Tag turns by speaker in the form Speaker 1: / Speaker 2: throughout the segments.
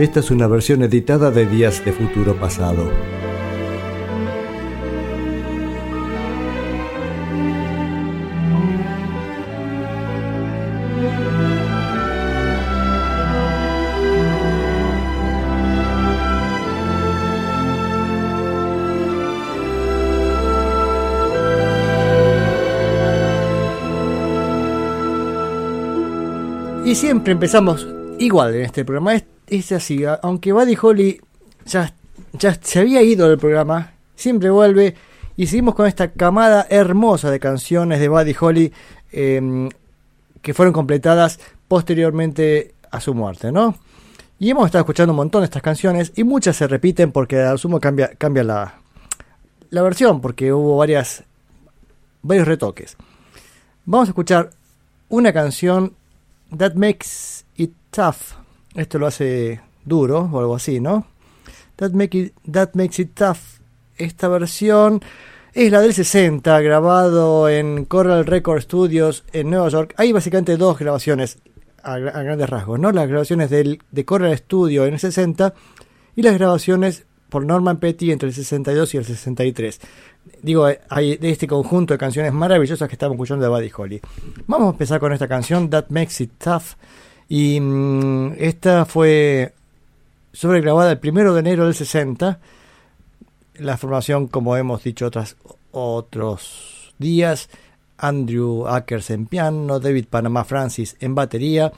Speaker 1: Esta es una versión editada de Días de Futuro Pasado. Y siempre empezamos igual en este programa. Es, así, aunque Buddy Holly ya, ya se había ido del programa, siempre vuelve y seguimos con esta camada hermosa de canciones de Buddy Holly em, que fueron completadas posteriormente a su muerte, ¿no? Y hemos estado escuchando un montón de estas canciones y muchas se repiten porque al sumo cambia, cambia la, la versión porque hubo varias, varios retoques. Vamos a escuchar una canción That Makes It Tough. Esto lo hace duro o algo así, ¿no? That, make that Makes It Tough. Esta versión es la del 60, grabado en Coral Record Studios en Nueva York. Hay básicamente dos grabaciones a, grandes rasgos, ¿no? Las grabaciones del, de Coral Studio en el 60 y las grabaciones por Norman Petty entre el 62 y el 63 digo, hay de este conjunto de canciones maravillosas que estamos escuchando de Buddy Holly. Vamos a empezar con esta canción, That Makes It Tough. Y mm, esta fue sobregrabada el primero de enero del 60. La formación, como hemos dicho otras, otros días, Andrew Ackers en piano, David Panama Francis en batería,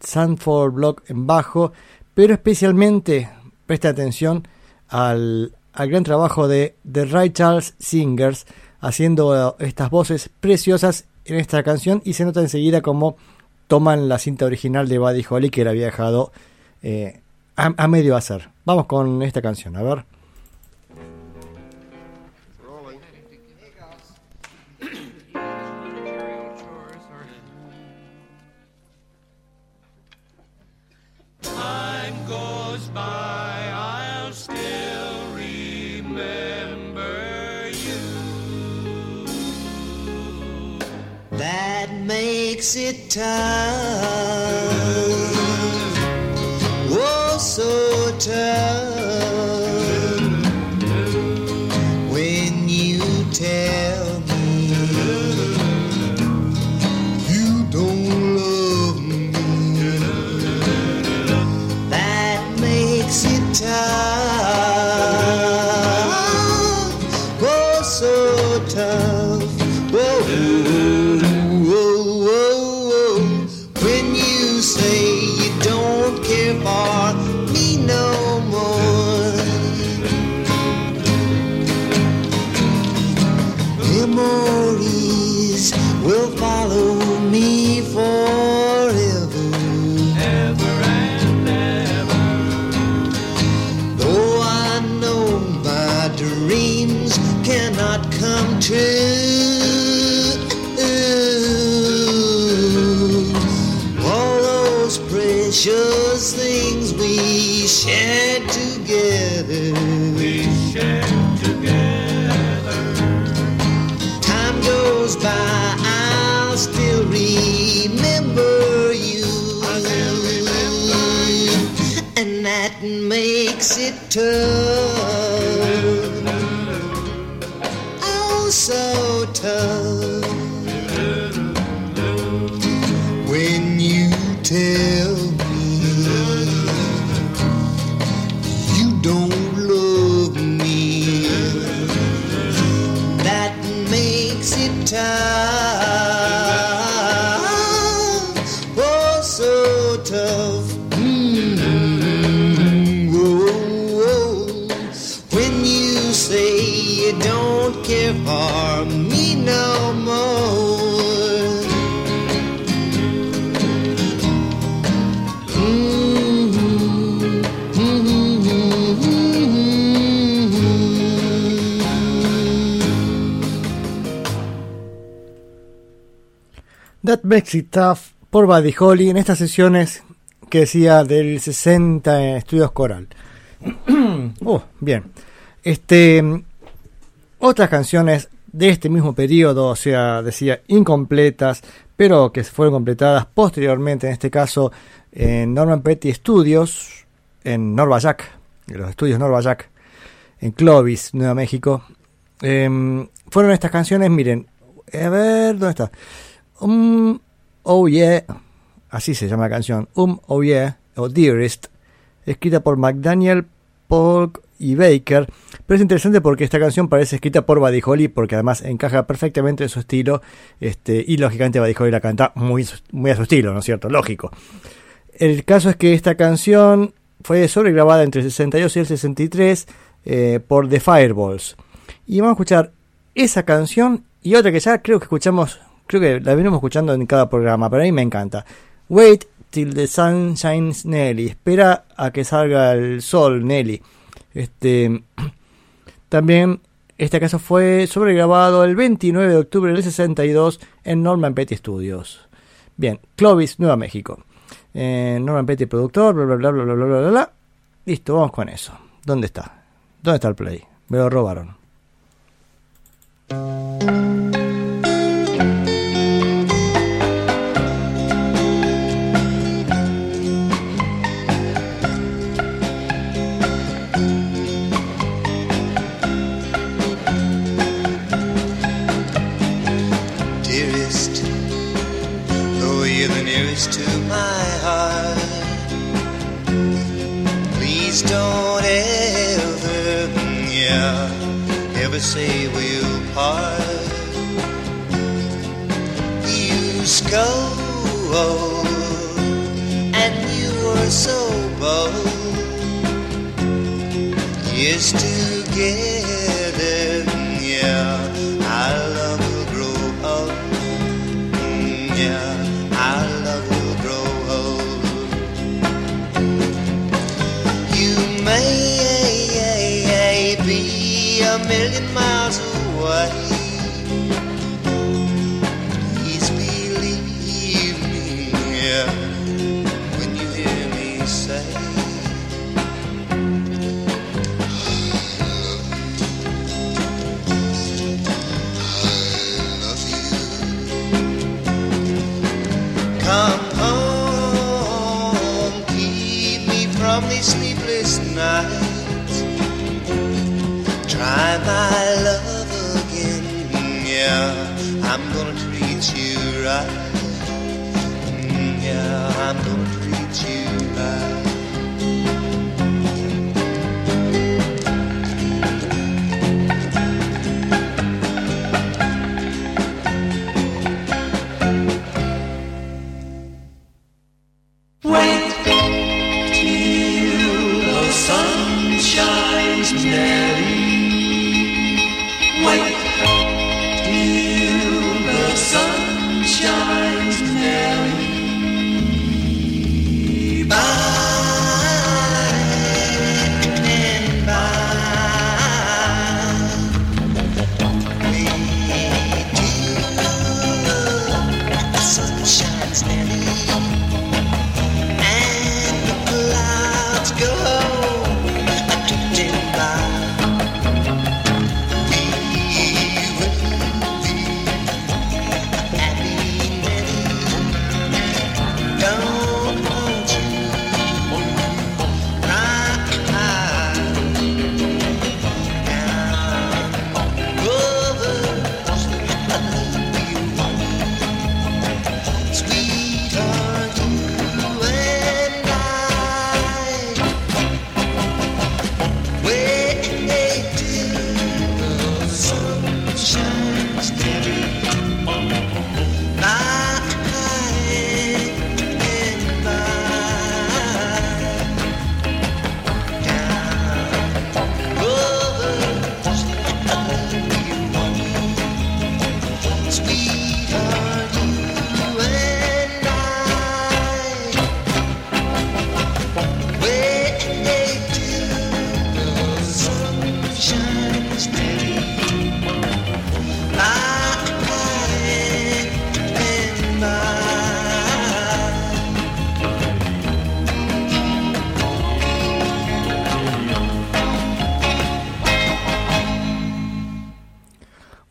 Speaker 1: Sanford Block en bajo, pero especialmente, presta atención al, al gran trabajo de The Ray Charles Singers haciendo estas voces preciosas en esta canción y se nota enseguida cómo toman la cinta original de Buddy Holly que era había dejado eh, a, a medio hacer. Vamos con esta canción, a ver. Makes it tough, Oh, so tough. When you tell me you don't love me, that makes it tough.
Speaker 2: Oh, so tough. Whoa. precious things we shared together. We shared together. Time goes by, I'll still remember you. I still remember you. And
Speaker 1: that makes it tough. Oh, so tough. Makes it tough. That Makes It Tough por Buddy Holly en estas sesiones que decía del 60 en Estudios Coral. oh, bien. Este, otras canciones de este mismo periodo, o sea, decía incompletas, pero que fueron completadas posteriormente, en este caso en Norman Petty Studios, en Norvajack, en los estudios Norvajack, en Clovis, Nueva México. Em, fueron estas canciones, miren, a ver, ¿dónde está? Um, oh yeah, así se llama la canción, Um, oh yeah, o Dearest, escrita por McDaniel, Polk y Baker. Pero es interesante porque esta canción parece escrita por Buddy Holly, porque además encaja perfectamente en su estilo, este, y lógicamente Buddy Holly la canta muy, muy a su estilo, ¿no es cierto? Lógico. El caso es que esta canción fue sobregrabada entre el 62 y el 63 eh, por The Fireballs. Y vamos a escuchar esa canción y otra que ya creo que escuchamos, creo que la venimos escuchando en cada programa, pero a mí me encanta. Wait till the sun shines Nelly. Espera a que salga el sol, Nelly. Este, también este caso fue sobregrabado el 29 de octubre del 62 en Norman Petty Studios. Bien, Clovis, Nueva México. Eh, Norman Petty, productor, bla bla bla bla bla bla bla bla. Listo, vamos con eso. ¿Dónde está? ¿Dónde está el play? Me lo robaron.
Speaker 2: Don't ever, yeah, ever say we'll part. You scold, and you were so bold. Yes, together,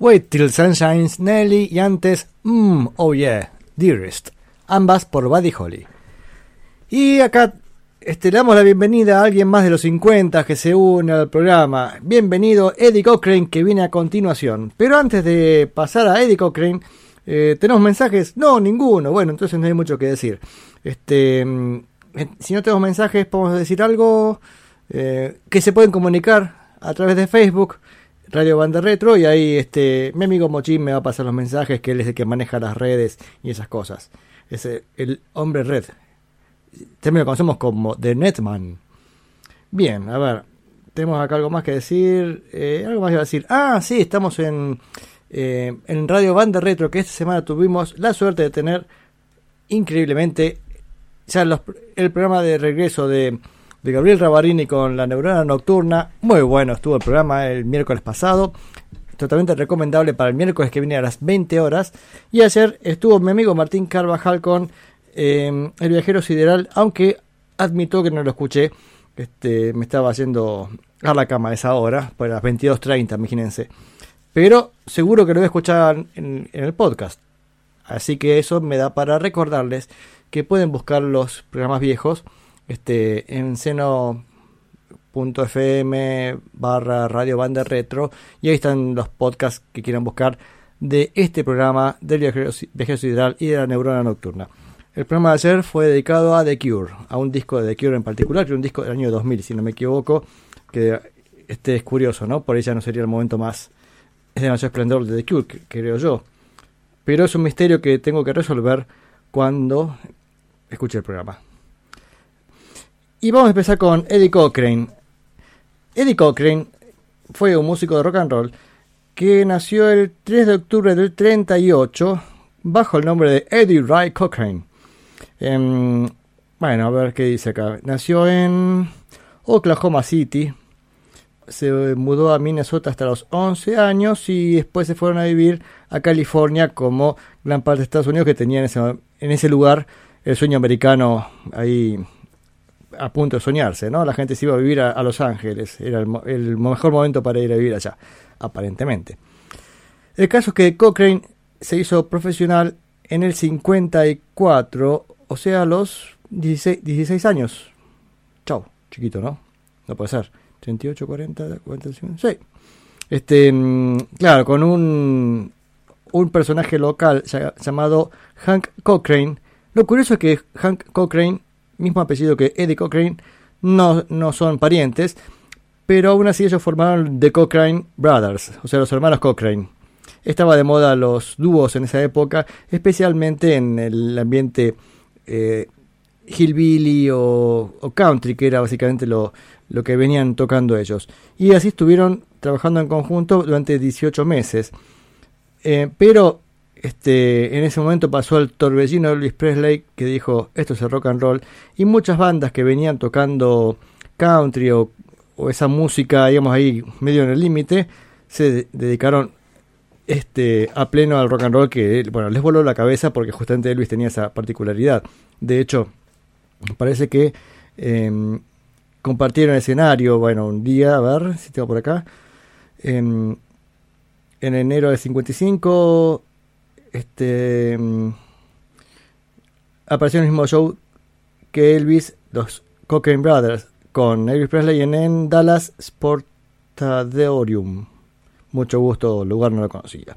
Speaker 2: Wait Till
Speaker 1: Sunshine's Nelly y antes Mmm, Oh Yeah, Dearest, ambas por Buddy Holly. Y acá este, le damos la bienvenida a alguien más de los 50 que se une al programa. Bienvenido Eddie Cochrane que viene a continuación. Pero antes de pasar a Eddie Cochrane, eh, ¿tenemos mensajes? No, ninguno. Bueno, entonces no hay mucho que decir. Este, mm, eh, si no tenemos mensajes, podemos decir algo eh, que se pueden comunicar a través de Facebook, Radio Banda Retro, y ahí este, mi amigo Mochín me va a pasar los mensajes, que él es el que maneja las redes y esas cosas. Es el, hombre red. También lo conocemos como The Netman. Bien, a ver, tenemos acá algo más que decir. Eh, algo más a decir. Ah, sí, estamos en, eh, en Radio Banda Retro, que esta semana tuvimos la suerte de tener increíblemente ya los- el programa de regreso de, de Gabriel Rabarini con la neurona nocturna. Muy bueno estuvo el programa el miércoles pasado. Totalmente recomendable para el miércoles que viene a las 20 horas. Y ayer estuvo mi amigo Martín Carvajal con eh, El viajero sideral, aunque admito que no lo escuché. Este, me estaba yendo a la cama a esa hora, por las 22.30, imagínense. Pero seguro que lo voy a escuchar en el podcast. Así que eso me da para recordarles que pueden buscar los programas viejos este, en seno.fm barra radio banda retro y ahí están los podcasts que quieran buscar de este programa del viajero, viajero sideral y de la neurona nocturna. El programa de ayer fue dedicado a The Cure, a un disco de The Cure en particular, que es un disco del año 2000, si no me equivoco, que este es curioso, ¿no? Por ella no sería el momento más es demasiado esplendor de The Cure, creo yo. Pero es un misterio que tengo que resolver cuando escuche el programa. Y vamos a empezar con Eddie Cochrane. Eddie Cochrane fue un músico de rock and roll que nació el 3 de octubre del 38 bajo el nombre de Eddie Ray Cochrane. Em, bueno, a ver qué dice acá. Nació en Oklahoma City. Se mudó a Minnesota hasta los 11 años y después se fueron a vivir a California como gran parte de Estados Unidos que tenía en ese, en ese lugar el sueño americano ahí a punto de soñarse, ¿no? La gente se iba a vivir a, Los Ángeles, era el, el mejor momento para ir a vivir allá, aparentemente. El caso es que Cochrane se hizo profesional en el 54, o sea, a los 16, 16 años. Chau, chiquito, ¿no? No puede ser. 38, 40, 45, sí. Este, mm, claro, con un, un personaje local llamado Hank Cochrane. Lo curioso es que Hank Cochrane, mismo apellido que Eddie Cochrane, no, no son parientes, pero aún así ellos formaron The Cochrane Brothers, o sea, los hermanos Cochrane. Estaba de moda los dúos en esa época, especialmente en el ambiente eh, hillbilly o, country, que era básicamente lo, lo que venían tocando ellos. Y así estuvieron trabajando en conjunto durante 18 meses. Eh, pero este, en ese momento pasó el torbellino de Elvis Presley que dijo esto es el rock and roll y muchas bandas que venían tocando country o, esa música digamos ahí medio en el límite se de- dedicaron este a pleno al rock and roll que bueno les voló la cabeza porque justamente Elvis tenía esa particularidad. De hecho parece que em, compartieron escenario bueno un día a ver si tengo por acá em, en enero de 55 este mm, apareció en el mismo show que Elvis, los Cochrane Brothers, con Elvis Presley en, en Dallas Sportadeorium. Mucho gusto, lugar no lo conocía.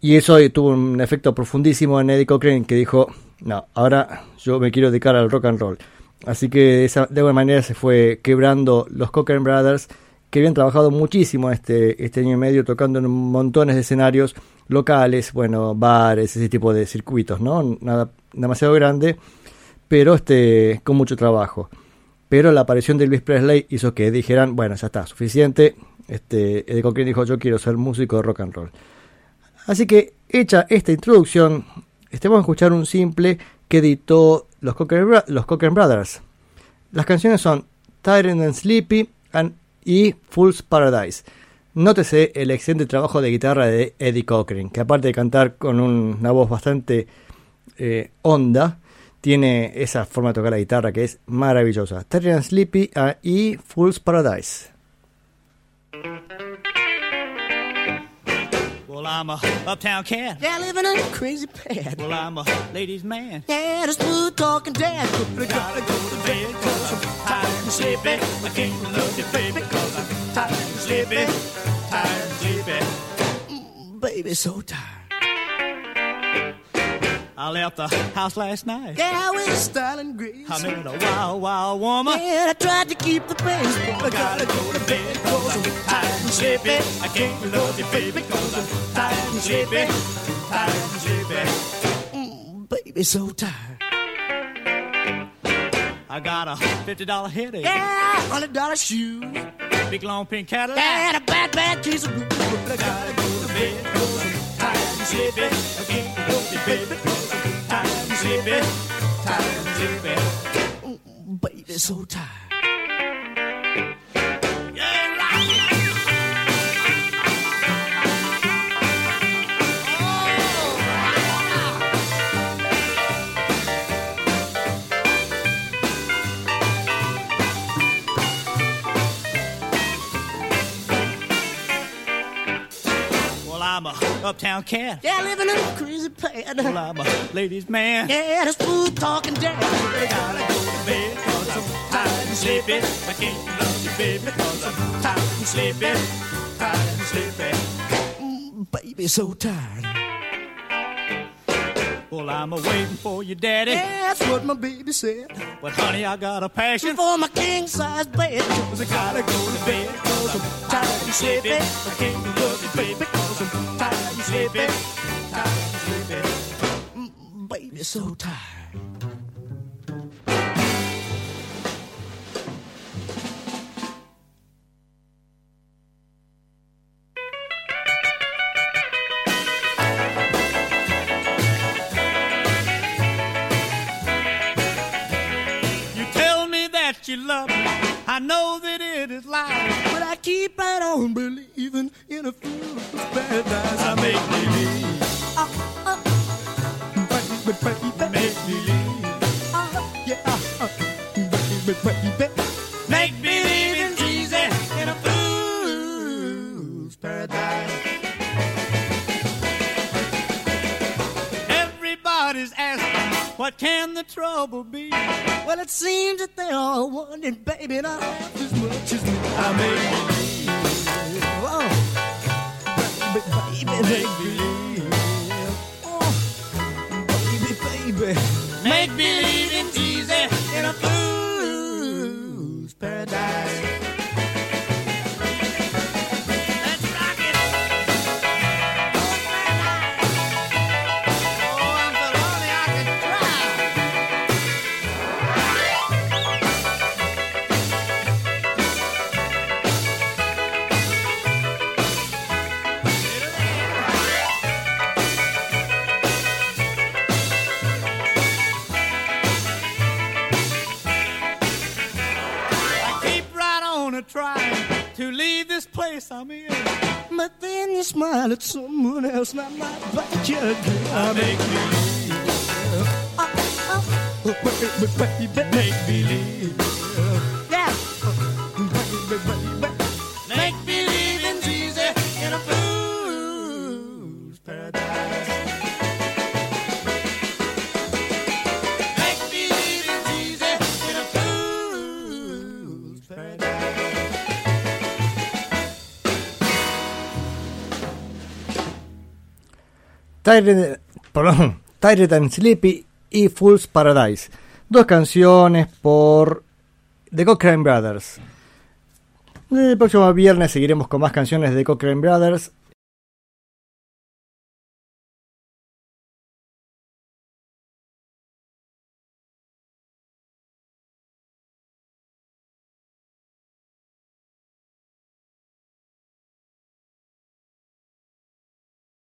Speaker 1: Y eso tuvo un efecto profundísimo en Eddie Cochrane que dijo, no, ahora yo me quiero dedicar al rock and roll. Así que de, esa, de alguna manera se fue quebrando los Cochrane Brothers que habían trabajado muchísimo este, este año y medio tocando en montones de escenarios locales, bueno, bares, ese tipo de circuitos, ¿no? Nada demasiado grande, pero este con mucho trabajo. Pero la aparición de Elvis Presley hizo que dijeran, bueno, ya está, suficiente. Este, Eddie Cochrane dijo, yo quiero ser músico de rock and roll. Así que, hecha esta introducción, este, vamos a escuchar un simple que editó los Cochrane, Bro- los Brothers. Las canciones son Tired and Sleepy and- y Fool's Paradise. Nótese el excelente trabajo de guitarra de Eddie Cochrane, que aparte de cantar con un- una voz bastante eh, honda, tiene esa forma de tocar la guitarra que es maravillosa. Tired and Sleepy ah, y Fool's Paradise.
Speaker 3: Well, I'm a uptown cat.
Speaker 4: Yeah, living in a crazy pad.
Speaker 3: Well, I'm a ladies' man.
Speaker 4: Yeah, the smooth talking dad.
Speaker 3: I gotta go to bed cause I'm tired and sleepy. I can't love you, baby, cause I'm tired sleepy. Tired sleepy.
Speaker 4: Mm, baby, so tired.
Speaker 3: I left the house last night.
Speaker 4: Yeah, with style and grace.
Speaker 3: I met a wild, wild woman.
Speaker 4: Yeah, I tried to keep the pace, but
Speaker 3: I gotta go to bed cause I'm tired and sleepy. I can't love you, baby, cause I'm tired and sleepy. Tired and sleepy.
Speaker 4: mm, baby, so tired.
Speaker 3: I got a $50 headache.
Speaker 4: Yeah, hundred dollar shoes.
Speaker 3: Big long pink Cadillac.
Speaker 4: Yeah, and a bad, bad case of blues.
Speaker 3: I gotta go to bed cause I'm tired and sleepy. I can't love you, baby, cause I'm tired and sleepy. Tired and sleepy.
Speaker 4: Mm, baby, so tired.
Speaker 3: Uptown cat.
Speaker 4: Yeah, living in a crazy pad.
Speaker 3: Well, I'm a ladies' man.
Speaker 4: Yeah, the smooth talking dad.
Speaker 3: I gotta go to bed cause I'm tired and sleepy. I can't love you, baby, cause I'm tired and sleepy. Tired and sleepy.
Speaker 4: Mm, baby, so tired.
Speaker 3: Well, I'm a waiting for you, daddy.
Speaker 4: Yeah, that's what my baby said.
Speaker 3: But honey, I got a passion.
Speaker 4: For my king size bed.
Speaker 3: Cause I gotta go to bed cause I'm tired and sleepy. I can't love you, baby, I'm tired and sleepy. Tired and sleepy.
Speaker 4: Mm, baby, so tired.
Speaker 3: You tell me that you love me. I know that it is lies.
Speaker 4: But I keep right on believing in a fool's paradise.
Speaker 3: I make believe,
Speaker 4: Baby, baby,
Speaker 3: make believe,
Speaker 4: uh, yeah, uh, baby, baby.
Speaker 3: What can the trouble be?
Speaker 4: Well, it seems that they all wanting, baby, not half as much as me.
Speaker 3: I make place I'm in.
Speaker 4: But then you smile at someone else, and I might bite you again.
Speaker 3: I make believe,
Speaker 4: Oh, baby, baby,
Speaker 3: make believe,
Speaker 1: Tired, Tired and Sleepy y Fool's Paradise. Dos canciones por The Cochrane Brothers. El próximo viernes seguiremos con más canciones de Cochrane Brothers.